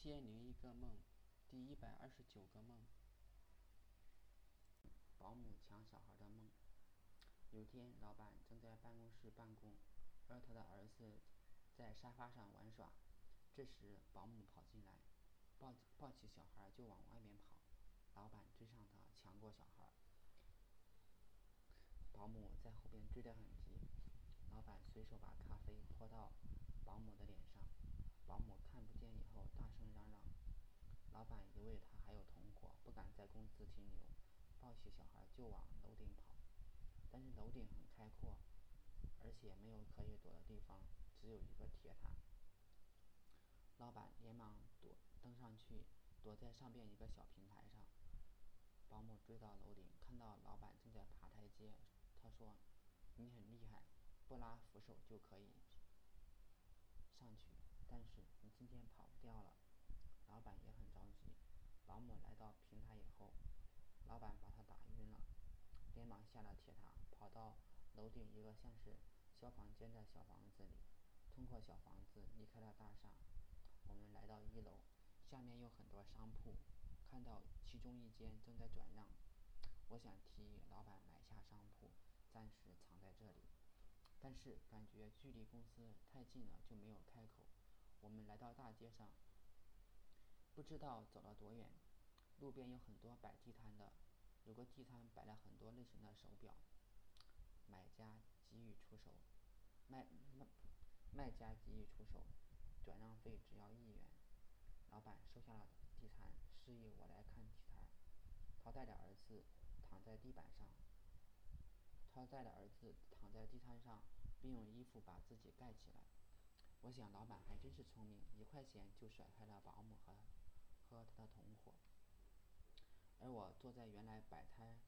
千零一个梦，第一百二十九个梦。保姆抢小孩的梦。有天，老板正在办公室办公，而他的儿子在沙发上玩耍。这时，保姆跑进来，抱抱起小孩就往外面跑。老板追上他，抢过小孩。保姆在后边追得很急。老板随手把咖啡泼到保姆的脸上。保姆看不见以后，大声嚷嚷。老板以为他还有同伙，不敢在公司停留，抱起小孩就往楼顶跑。但是楼顶很开阔，而且没有可以躲的地方，只有一个铁塔。老板连忙躲登上去，躲在上边一个小平台上。保姆追到楼顶，看到老板正在爬台阶，他说：“你很厉害，不拉扶手就可以，你今天跑不掉了。”老板也很着急。保姆来到平台以后，老板把他打晕了，连忙下了铁塔，跑到楼顶一个像是消防间的小房子里，通过小房子离开了大厦。我们来到一楼，下面有很多商铺，看到其中一间正在转让。我想提议老板买下商铺，暂时藏在这里，但是感觉距离公司太近了，就没有开口。来到大街上，不知道走了多远，路边有很多摆地摊的，有个地摊摆了很多类型的手表。买家急于出手，卖卖卖家急于出手，转让费只要一元。老板收下了地摊，示意我来看地摊。他带着儿子躺在地板上，他带着儿子躺在地摊上，并用衣服把自己盖起来。我想老板还真是聪明，一块钱就甩开了保姆和和他的同伙。而我坐在原来摆摊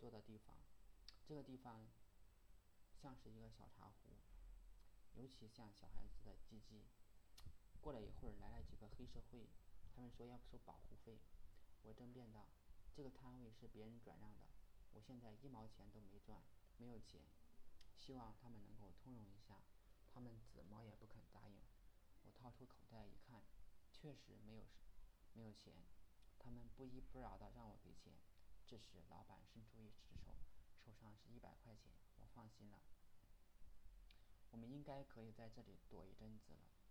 坐的地方，这个地方像是一个小茶壶，尤其像小孩子的鸡鸡。过了一会儿，来了几个黑社会，他们说要收保护费。我争辩道：“这个摊位是别人转让的，我现在一毛钱都没赚，没有钱，希望他们能够通融一下。”他们怎么也不肯答应。我掏出口袋一看，确实没有没有钱。他们不依不饶的让我给钱。这时，老板伸出一只手，手上是一百块钱。我放心了。我们应该可以在这里躲一阵子了。